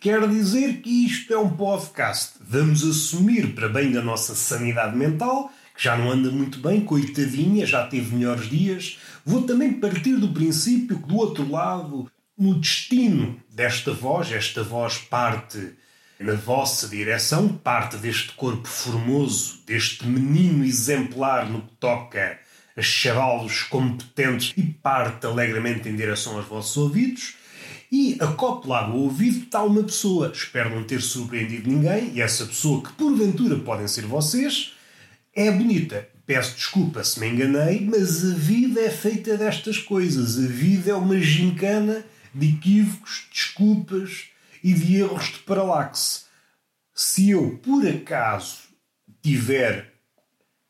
Quer dizer que isto é um podcast. Vamos assumir, para bem da nossa sanidade mental, que já não anda muito bem, coitadinha, já teve melhores dias. Vou também partir do princípio que, do outro lado, no destino desta voz, esta voz parte na vossa direção, parte deste corpo formoso, deste menino exemplar no que toca a chavalos competentes e parte alegremente em direção aos vossos ouvidos. E acoplado ao ouvido está uma pessoa. Espero não ter surpreendido ninguém. E essa pessoa, que porventura podem ser vocês, é bonita. Peço desculpa se me enganei, mas a vida é feita destas coisas. A vida é uma gincana de equívocos, desculpas e de erros de paralaxe. Se eu, por acaso, tiver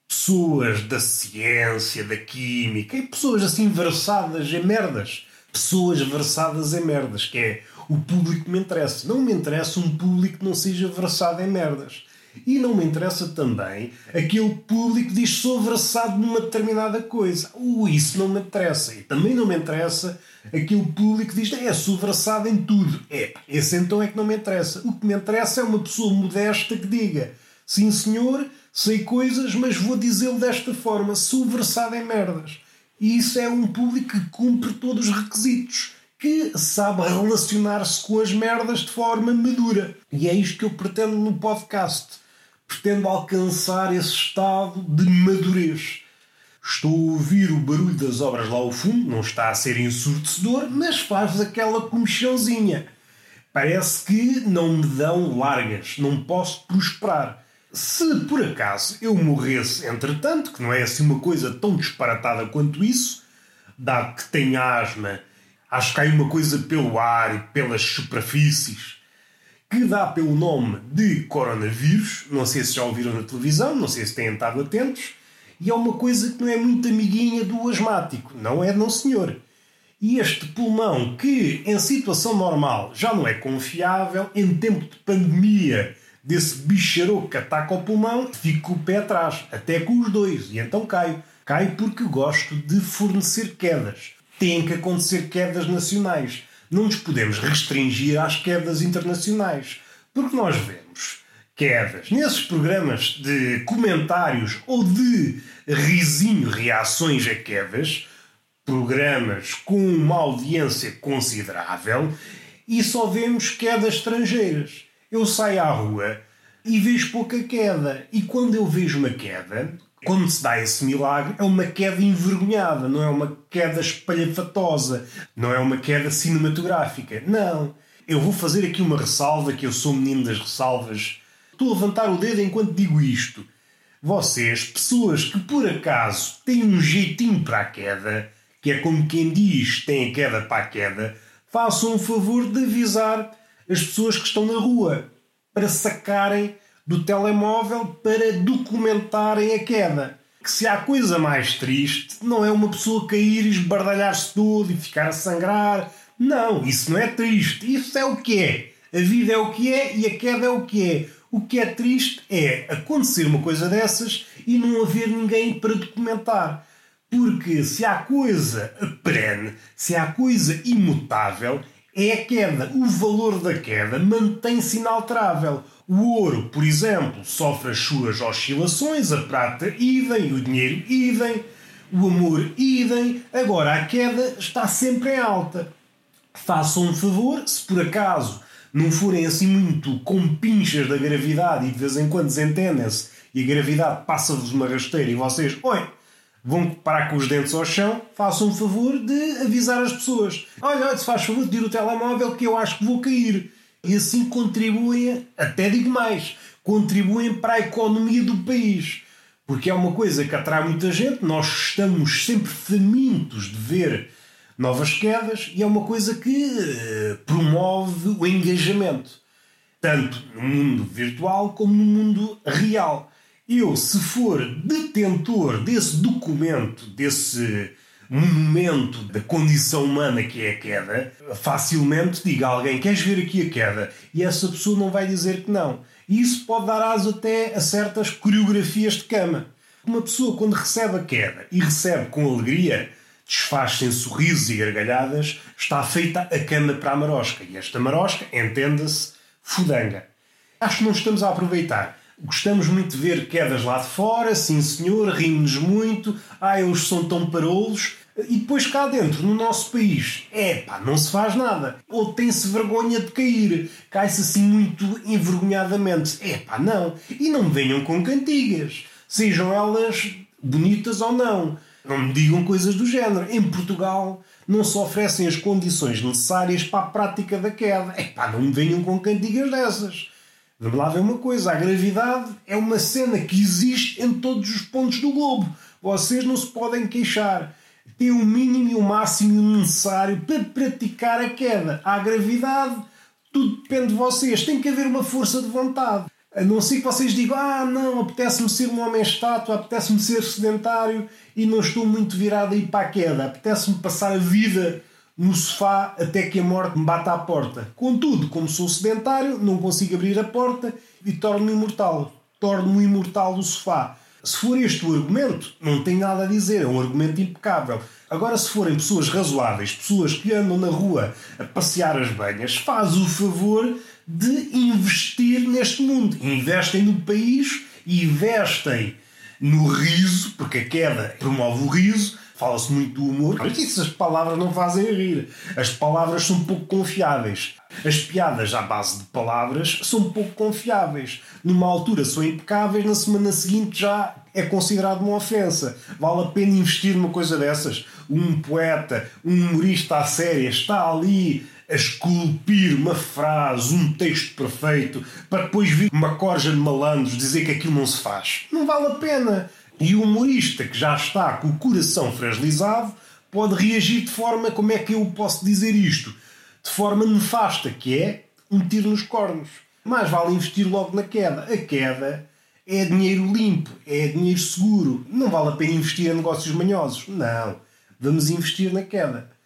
pessoas da ciência, da química e pessoas assim versadas em merdas, pessoas versadas em merdas, que é o público que me interessa. Não me interessa um público que não seja versado em merdas. E não me interessa também aquele público que diz sou versado numa determinada coisa. Uh, isso não me interessa. E também não me interessa aquele público que diz é, sou versado em tudo. É, esse então é que não me interessa. O que me interessa é uma pessoa modesta que diga sim senhor, sei coisas, mas vou dizê-lo desta forma, sou versado em merdas. E isso é um público que cumpre todos os requisitos que sabe relacionar-se com as merdas de forma madura. E é isto que eu pretendo no podcast pretendo alcançar esse estado de madurez. Estou a ouvir o barulho das obras lá ao fundo, não está a ser ensurdecedor, mas faz aquela comichãozinha. Parece que não me dão largas, não posso prosperar. Se por acaso eu morresse entretanto, que não é assim uma coisa tão disparatada quanto isso, dado que tenho asma, acho que há uma coisa pelo ar e pelas superfícies que dá pelo nome de coronavírus. Não sei se já ouviram na televisão, não sei se têm estado atentos. E é uma coisa que não é muito amiguinha do asmático. Não é, não senhor. E este pulmão, que em situação normal já não é confiável, em tempo de pandemia, desse bicharoco que ataca o pulmão, fico o pé atrás, até com os dois, e então caio. Caio porque gosto de fornecer quedas. Tem que acontecer quedas nacionais não nos podemos restringir às quedas internacionais, porque nós vemos quedas nesses programas de comentários ou de risinho, reações a quedas, programas com uma audiência considerável, e só vemos quedas estrangeiras. Eu saio à rua e vejo pouca queda, e quando eu vejo uma queda, quando se dá esse milagre, é uma queda envergonhada, não é uma queda espalhafatosa, não é uma queda cinematográfica. Não. Eu vou fazer aqui uma ressalva, que eu sou menino das ressalvas. Estou a levantar o dedo enquanto digo isto. Vocês, pessoas que por acaso têm um jeitinho para a queda, que é como quem diz tem a queda para a queda, façam o favor de avisar as pessoas que estão na rua para sacarem do telemóvel para documentarem a queda. Que se há coisa mais triste, não é uma pessoa cair e esbardalhar-se todo e ficar a sangrar. Não, isso não é triste. Isso é o que é. A vida é o que é e a queda é o que é. O que é triste é acontecer uma coisa dessas e não haver ninguém para documentar. Porque se há coisa perene, se há coisa imutável, é a queda. O valor da queda mantém-se inalterável. O ouro, por exemplo, sofre as suas oscilações, a prata idem, o dinheiro idem, o amor idem. Agora a queda está sempre em alta. Façam um favor, se por acaso não forem assim muito com pinchas da gravidade e de vez em quando desentendem-se e a gravidade passa-vos uma rasteira e vocês, oi, vão parar com os dentes ao chão, façam um favor de avisar as pessoas. Olha, olha, se faz favor de ir o telemóvel que eu acho que vou cair e assim contribuem, até digo mais, contribuem para a economia do país. Porque é uma coisa que atrai muita gente, nós estamos sempre famintos de ver novas quedas e é uma coisa que uh, promove o engajamento, tanto no mundo virtual como no mundo real. Eu, se for detentor desse documento, desse monumento da condição humana que é a queda, facilmente diga a alguém: Queres ver aqui a queda? E essa pessoa não vai dizer que não. E isso pode dar aso até a certas coreografias de cama. Uma pessoa, quando recebe a queda e recebe com alegria, desfaz-se em sorrisos e gargalhadas, está feita a cama para a marosca. E esta marosca, entenda-se, fudanga. Acho que não estamos a aproveitar. Gostamos muito de ver quedas lá de fora, sim senhor, rimos-nos muito, ai, eles são tão parolos. E depois cá dentro, no nosso país, é pá, não se faz nada. Ou tem-se vergonha de cair, cai-se assim muito envergonhadamente. É pá, não. E não me venham com cantigas, sejam elas bonitas ou não. Não me digam coisas do género. Em Portugal não se oferecem as condições necessárias para a prática da queda. É pá, não me venham com cantigas dessas. Vamos lá ver uma coisa: a gravidade é uma cena que existe em todos os pontos do globo. Vocês não se podem queixar. Tem o mínimo e o máximo necessário para praticar a queda. A gravidade, tudo depende de vocês. Tem que haver uma força de vontade. A não ser que vocês digam, ah, não, apetece-me ser um homem estátua, apetece-me ser sedentário e não estou muito virado a ir para a queda. Apetece-me passar a vida no sofá até que a morte me bata à porta. Contudo, como sou sedentário, não consigo abrir a porta e torno-me imortal. Torno-me imortal do sofá. Se for este o argumento, não tenho nada a dizer, é um argumento impecável. Agora, se forem pessoas razoáveis, pessoas que andam na rua a passear as banhas, faz o favor de investir neste mundo. Investem no país investem no riso, porque a queda promove o riso. Fala-se muito do humor, mas essas palavras não fazem rir. As palavras são pouco confiáveis. As piadas à base de palavras são pouco confiáveis. Numa altura são impecáveis, na semana seguinte já é considerado uma ofensa. Vale a pena investir numa coisa dessas? Um poeta, um humorista à séria está ali a esculpir uma frase, um texto perfeito, para depois vir uma corja de malandros dizer que aquilo não se faz. Não vale a pena. E o humorista que já está com o coração fragilizado pode reagir de forma, como é que eu posso dizer isto? De forma nefasta, que é um tiro nos cornos. Mais vale investir logo na queda. A queda é dinheiro limpo, é dinheiro seguro. Não vale a pena investir em negócios manhosos. Não. Vamos investir na queda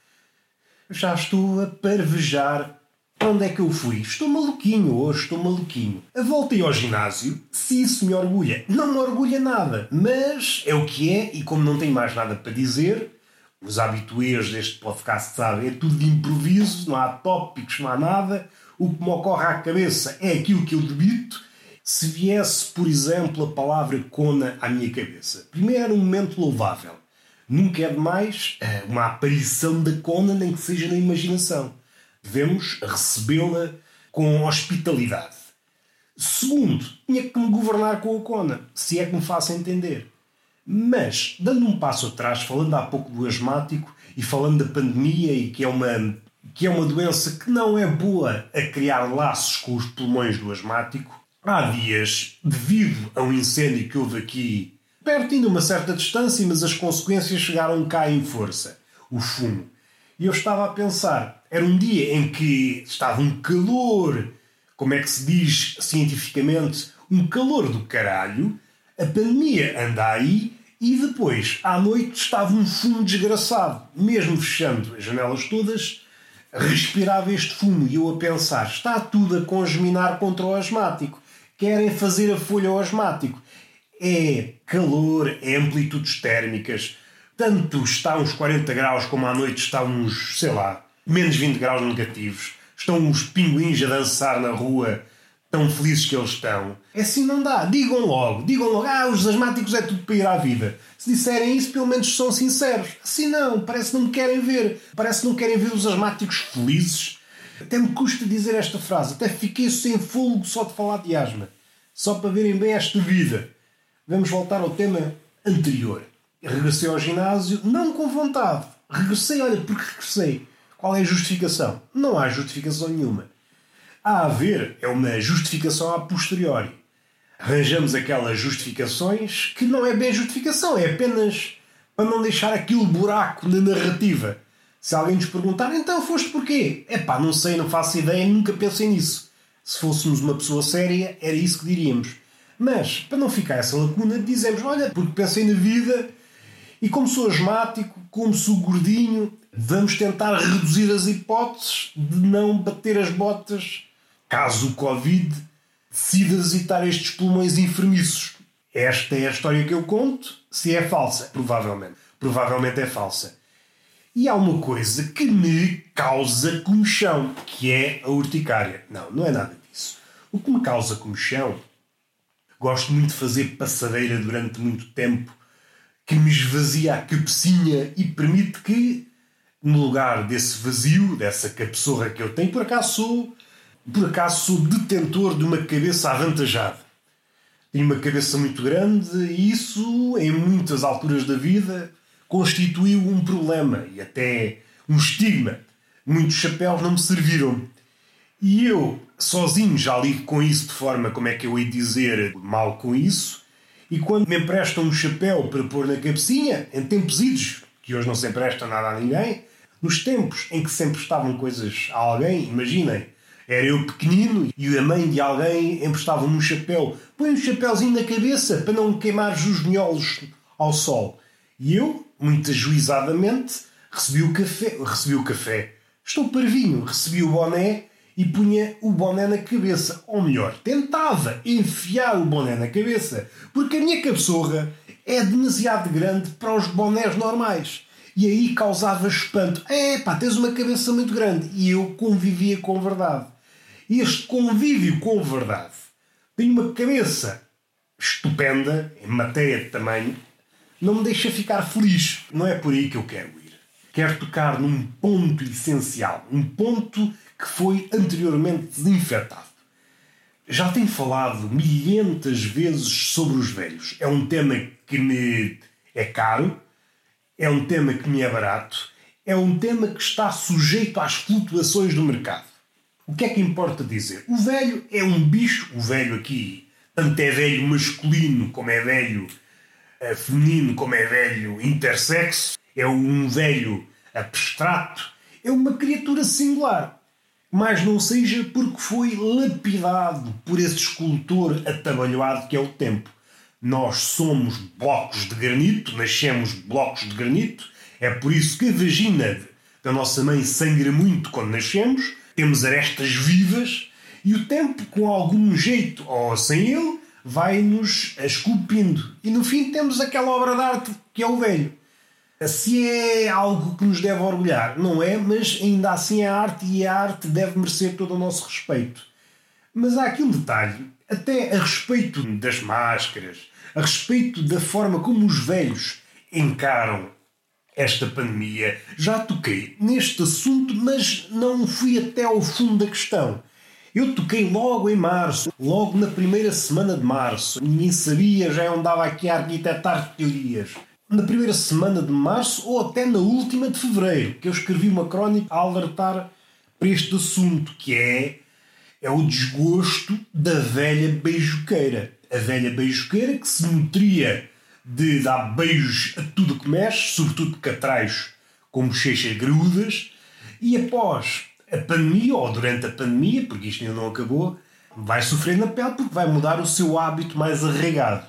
já estou a parvejar. Onde é que eu fui? Estou maluquinho hoje, estou maluquinho. A voltei ao ginásio, se isso me orgulha. Não me orgulha nada, mas é o que é, e como não tenho mais nada para dizer, os habituês deste podcast sabem, é tudo de improviso, não há tópicos, não há nada. O que me ocorre à cabeça é aquilo que eu debito. Se viesse, por exemplo, a palavra cona à minha cabeça, primeiro um momento louvável. Nunca é demais eh, uma aparição da Conan, nem que seja na imaginação. Devemos recebê-la com hospitalidade. Segundo, tinha que me governar com o Conan, se é que me faça entender. Mas, dando um passo atrás, falando há pouco do asmático e falando da pandemia e que é uma, que é uma doença que não é boa a criar laços com os pulmões do asmático, há dias, devido a um incêndio que houve aqui pertinho uma certa distância, mas as consequências chegaram cá em força. O fumo. E eu estava a pensar, era um dia em que estava um calor, como é que se diz cientificamente, um calor do caralho, a pandemia anda aí e depois, à noite, estava um fumo desgraçado. Mesmo fechando as janelas todas, respirava este fumo e eu a pensar, está tudo a congeminar contra o asmático. Querem fazer a folha ao asmático é calor, é amplitudes térmicas. Tanto está uns 40 graus como à noite está uns, sei lá, menos 20 graus negativos. Estão os pinguins a dançar na rua, tão felizes que eles estão. É assim não dá. Digam logo, digam logo, ah, os asmáticos é tudo para ir à vida. Se disserem isso, pelo menos são sinceros. Assim não, parece que não me querem ver. Parece que não querem ver os asmáticos felizes. Até me custa dizer esta frase, até fiquei sem fogo só de falar de asma. Só para verem bem esta vida. Vamos voltar ao tema anterior. Regressei ao ginásio, não com vontade. Regressei, olha, porque regressei. Qual é a justificação? Não há justificação nenhuma. A haver é uma justificação a posteriori. Arranjamos aquelas justificações que não é bem justificação, é apenas para não deixar aquele buraco na narrativa. Se alguém nos perguntar, então foste porquê? É pá, não sei, não faço ideia, nunca pensei nisso. Se fôssemos uma pessoa séria, era isso que diríamos. Mas, para não ficar essa lacuna, dizemos: olha, porque pensei na vida e como sou asmático, como sou gordinho, vamos tentar reduzir as hipóteses de não bater as botas caso o Covid decida visitar estes pulmões enfermiços. Esta é a história que eu conto. Se é falsa, provavelmente. Provavelmente é falsa. E há uma coisa que me causa comichão, que é a urticária. Não, não é nada disso. o que me causa comichão. Gosto muito de fazer passadeira durante muito tempo, que me esvazia a cabecinha e permite que, no lugar desse vazio, dessa cabeçorra que eu tenho, por acaso sou, por acaso sou detentor de uma cabeça avantajada. Tenho uma cabeça muito grande e isso, em muitas alturas da vida, constituiu um problema e até um estigma. Muitos chapéus não me serviram. E eu, sozinho, já lido com isso de forma, como é que eu ia dizer, mal com isso. E quando me emprestam um chapéu para pôr na cabecinha, em tempos idos, que hoje não se empresta nada a ninguém, nos tempos em que se emprestavam coisas a alguém, imaginem, era eu pequenino e a mãe de alguém emprestava-me um chapéu. Põe um chapéuzinho na cabeça para não queimar os miolos ao sol. E eu, muito ajuizadamente, recebi o café. Recebi o café. Estou parvinho. Recebi o boné e punha o boné na cabeça. Ou melhor, tentava enfiar o boné na cabeça. Porque a minha cabeçorra é demasiado grande para os bonés normais. E aí causava espanto. É pá, tens uma cabeça muito grande. E eu convivia com verdade. Este convívio com verdade tem uma cabeça estupenda em matéria de tamanho não me deixa ficar feliz. Não é por aí que eu quero ir. Quero tocar num ponto essencial, um ponto que foi anteriormente desinfetado. Já tenho falado milhentas vezes sobre os velhos. É um tema que me é caro, é um tema que me é barato, é um tema que está sujeito às flutuações do mercado. O que é que importa dizer? O velho é um bicho, o velho aqui, tanto é velho masculino como é velho é feminino como é velho intersexo, é um velho abstrato, é uma criatura singular. Mas não seja porque foi lapidado por esse escultor atabalhoado que é o tempo. Nós somos blocos de granito, nascemos blocos de granito, é por isso que a vagina da nossa mãe sangra muito quando nascemos, temos arestas vivas e o tempo, com algum jeito ou sem ele, vai-nos esculpindo. E no fim temos aquela obra de arte que é o velho. Se é algo que nos deve orgulhar, não é, mas ainda assim é arte e a arte deve merecer todo o nosso respeito. Mas há aqui um detalhe, até a respeito das máscaras, a respeito da forma como os velhos encaram esta pandemia. Já toquei neste assunto, mas não fui até ao fundo da questão. Eu toquei logo em março, logo na primeira semana de março. Ninguém sabia, já andava aqui a arquitetar teorias. Na primeira semana de março ou até na última de fevereiro, que eu escrevi uma crónica a alertar para este assunto, que é, é o desgosto da velha beijoqueira. A velha beijoqueira que se nutria de dar beijos a tudo que mexe, sobretudo catrais com bochechas grudas, e após a pandemia ou durante a pandemia, porque isto ainda não acabou, vai sofrer na pele porque vai mudar o seu hábito mais arraigado.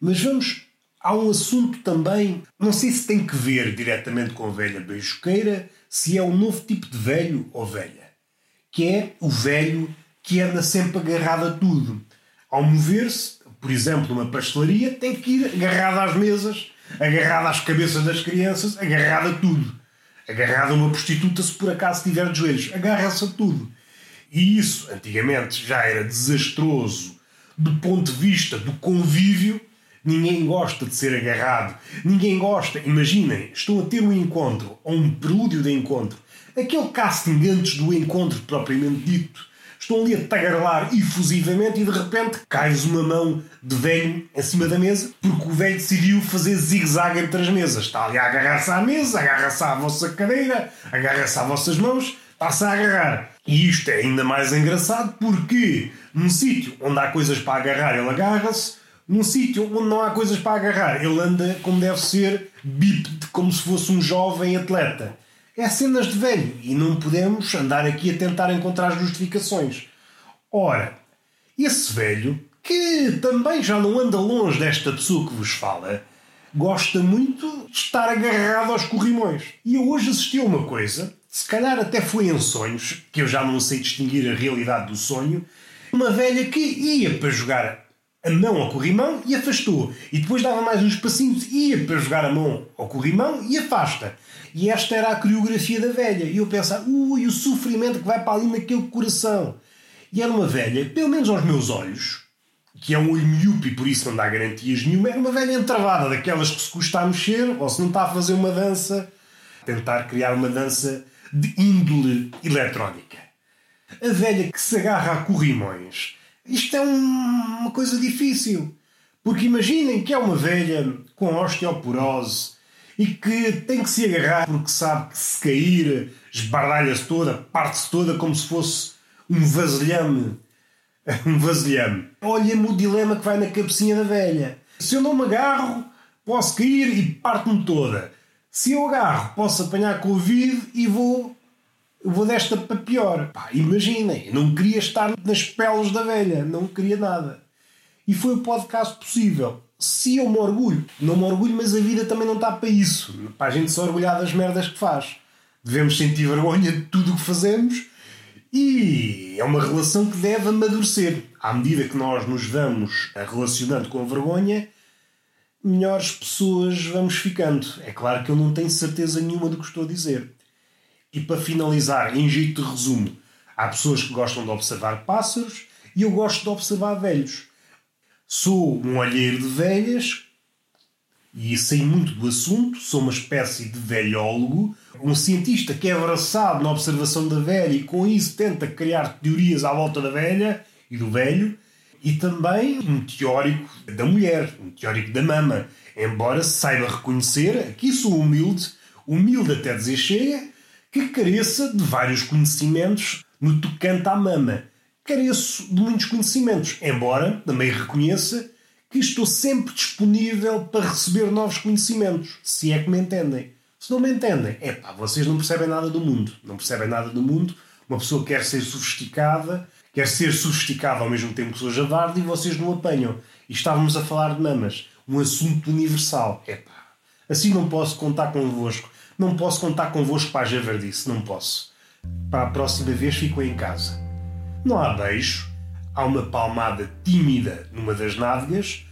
Mas vamos há um assunto também, não sei se tem que ver diretamente com velha beijoqueira, se é um novo tipo de velho ou velha, que é o velho que anda sempre agarrado a tudo. Ao mover-se, por exemplo, numa pastelaria, tem que ir agarrado às mesas, agarrado às cabeças das crianças, agarrado a tudo agarrado a uma prostituta se por acaso tiver de joelhos. Agarra-se a tudo. E isso, antigamente, já era desastroso do ponto de vista do convívio. Ninguém gosta de ser agarrado. Ninguém gosta. Imaginem, estão a ter um encontro, ou um prelúdio de encontro. Aquele casting antes do encontro propriamente dito estão ali a tagarelar efusivamente e de repente cai-vos uma mão de velho em cima da mesa porque o velho decidiu fazer zigue-zague entre as mesas. Está ali a agarrar-se à mesa, agarra-se à vossa cadeira, agarra-se às vossas mãos, está-se a agarrar. E isto é ainda mais engraçado porque num sítio onde há coisas para agarrar ele agarra-se, num sítio onde não há coisas para agarrar ele anda como deve ser, bípede, como se fosse um jovem atleta é cenas de velho e não podemos andar aqui a tentar encontrar justificações. Ora, esse velho, que também já não anda longe desta pessoa que vos fala, gosta muito de estar agarrado aos corrimões. E eu hoje assisti a uma coisa, se calhar até foi em sonhos, que eu já não sei distinguir a realidade do sonho, uma velha que ia para jogar a mão ao corrimão e afastou. E depois dava mais uns passinhos, ia para jogar a mão ao corrimão e afasta. E esta era a coreografia da velha. E eu pensava, ui, o sofrimento que vai para ali naquele coração. E era uma velha, pelo menos aos meus olhos, que é um olho miúpe e por isso não dá garantias nenhuma, era uma velha entravada, daquelas que se custa a mexer, ou se não está a fazer uma dança, tentar criar uma dança de índole eletrónica. A velha que se agarra a corrimões. Isto é um, uma coisa difícil. Porque imaginem que é uma velha com osteoporose e que tem que se agarrar porque sabe que se cair esbardalha-se toda, parte-se toda como se fosse um vasilhame. Um vasilhame. Olha-me o dilema que vai na cabecinha da velha. Se eu não me agarro, posso cair e parte-me toda. Se eu agarro, posso apanhar Covid e vou, vou desta para pior. Pá, imaginem, eu não queria estar nas peles da velha, não queria nada. E foi o podcast possível. Se eu me orgulho, não me orgulho, mas a vida também não está para isso. Para a gente se orgulhar das merdas que faz. Devemos sentir vergonha de tudo o que fazemos e é uma relação que deve amadurecer. À medida que nós nos vamos relacionando com a vergonha, melhores pessoas vamos ficando. É claro que eu não tenho certeza nenhuma do que estou a dizer. E para finalizar, em jeito de resumo, há pessoas que gostam de observar pássaros e eu gosto de observar velhos. Sou um olheiro de velhas e sei muito do assunto, sou uma espécie de velhólogo, um cientista que é abraçado na observação da velha e com isso tenta criar teorias à volta da velha e do velho, e também um teórico da mulher, um teórico da mama, embora saiba reconhecer, aqui sou humilde, humilde até dizer chega, que careça de vários conhecimentos no tocante à mama. Careço de muitos conhecimentos, embora também reconheça que estou sempre disponível para receber novos conhecimentos, se é que me entendem. Se não me entendem, é pá, vocês não percebem nada do mundo. Não percebem nada do mundo. Uma pessoa quer ser sofisticada, quer ser sofisticada ao mesmo tempo que sou javarde e vocês não apanham. E estávamos a falar de mamas, um assunto universal. É pá, assim não posso contar convosco. Não posso contar convosco para a javardice, não posso. Para a próxima vez fico em casa. Não há beijo, há uma palmada tímida numa das nádegas,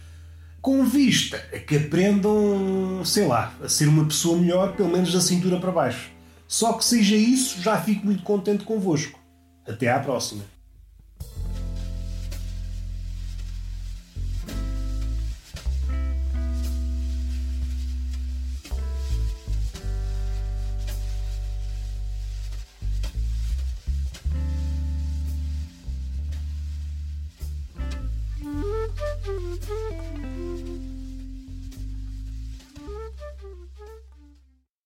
com vista a que aprendam, sei lá, a ser uma pessoa melhor, pelo menos da cintura para baixo. Só que seja isso, já fico muito contente convosco. Até à próxima.